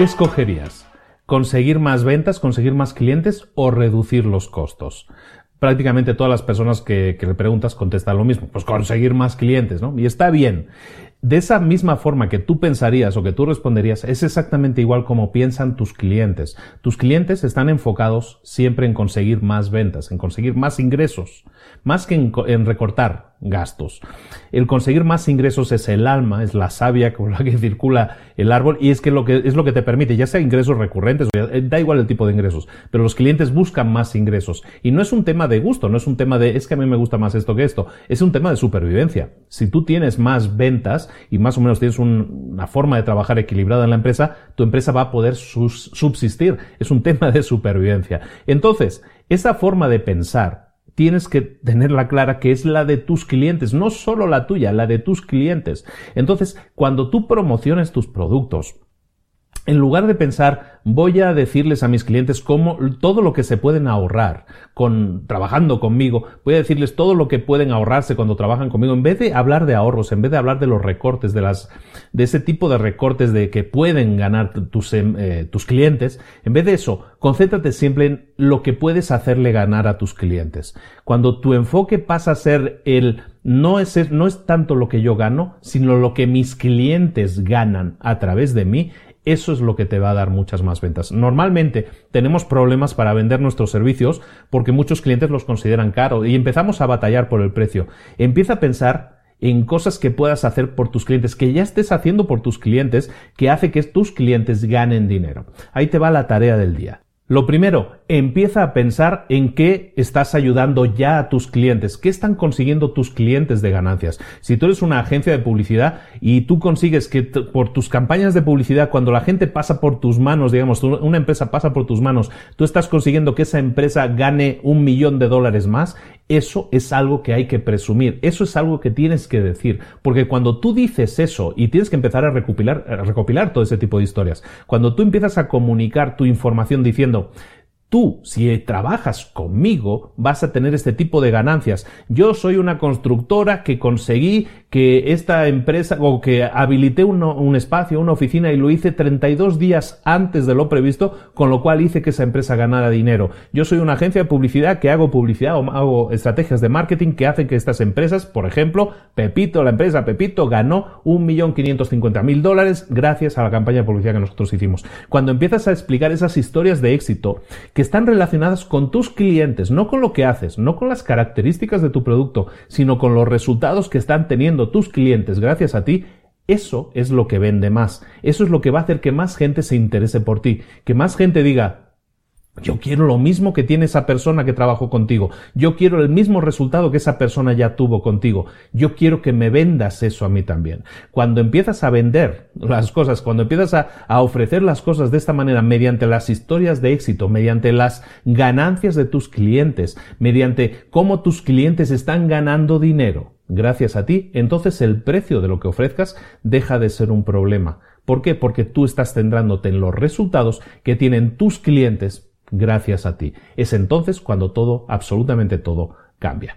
¿Qué escogerías? ¿Conseguir más ventas, conseguir más clientes o reducir los costos? Prácticamente todas las personas que, le preguntas contestan lo mismo, pues conseguir más clientes, ¿no? Y está bien. De esa misma forma que tú pensarías o que tú responderías, es exactamente igual como piensan tus clientes. Tus clientes están enfocados siempre en conseguir más ventas, en conseguir más ingresos, más que en recortar gastos. El conseguir más ingresos es el alma, es la savia con la que circula el árbol y es que, lo que es lo que te permite, ya sea ingresos recurrentes, da igual el tipo de ingresos, pero los clientes buscan más ingresos y no es un tema de gusto, no es un tema de es que a mí me gusta más esto que esto, es un tema de supervivencia. Si tú tienes más ventas y más o menos tienes una forma de trabajar equilibrada en la empresa, tu empresa va a poder subsistir. Es un tema de supervivencia. Entonces, esa forma de pensar tienes que tenerla clara que es la de tus clientes, no solo la tuya, la de tus clientes. Entonces, cuando tú promociones tus productos, en lugar de pensar, voy a decirles a mis clientes cómo todo lo que se pueden ahorrar con trabajando conmigo, voy a decirles todo lo que pueden ahorrarse cuando trabajan conmigo, en vez de hablar de ahorros, en vez de hablar de los recortes, de las, de ese tipo de recortes de que pueden ganar tus, em, eh, tus clientes, en vez de eso, concéntrate siempre en lo que puedes hacerle ganar a tus clientes. Cuando tu enfoque pasa a ser el no es, no es tanto lo que yo gano, sino lo que mis clientes ganan a través de mí, eso es lo que te va a dar muchas más ventas. Normalmente tenemos problemas para vender nuestros servicios porque muchos clientes los consideran caros y empezamos a batallar por el precio. Empieza a pensar en cosas que puedas hacer por tus clientes, que ya estés haciendo por tus clientes, que hace que tus clientes ganen dinero. Ahí te va la tarea del día. Lo primero, empieza a pensar en qué estás ayudando ya a tus clientes, qué están consiguiendo tus clientes de ganancias. Si tú eres una agencia de publicidad y tú consigues que por tus campañas de publicidad, cuando la gente pasa por tus manos, digamos, una empresa pasa por tus manos, tú estás consiguiendo que esa empresa gane un millón de dólares más, eso es algo que hay que presumir, eso es algo que tienes que decir, porque cuando tú dices eso y tienes que empezar a recopilar, recopilar todo ese tipo de historias, cuando tú empiezas a comunicar tu información diciendo, Tú, si trabajas conmigo, vas a tener este tipo de ganancias. Yo soy una constructora que conseguí que esta empresa o que habilité un espacio, una oficina y lo hice 32 días antes de lo previsto, con lo cual hice que esa empresa ganara dinero. Yo soy una agencia de publicidad que hago publicidad o hago estrategias de marketing que hacen que estas empresas, por ejemplo, Pepito, la empresa Pepito ganó 1.550.000 dólares gracias a la campaña de publicidad que nosotros hicimos. Cuando empiezas a explicar esas historias de éxito que están relacionadas con tus clientes, no con lo que haces, no con las características de tu producto, sino con los resultados que están teniendo tus clientes gracias a ti, eso es lo que vende más. Eso es lo que va a hacer que más gente se interese por ti. Que más gente diga, yo quiero lo mismo que tiene esa persona que trabajó contigo. Yo quiero el mismo resultado que esa persona ya tuvo contigo. Yo quiero que me vendas eso a mí también. Cuando empiezas a vender las cosas, cuando empiezas a, ofrecer las cosas de esta manera, mediante las historias de éxito, mediante las ganancias de tus clientes, mediante cómo tus clientes están ganando dinero gracias a ti, entonces el precio de lo que ofrezcas deja de ser un problema. ¿Por qué? Porque tú estás centrándote en los resultados que tienen tus clientes gracias a ti. Es entonces cuando todo, absolutamente todo, cambia.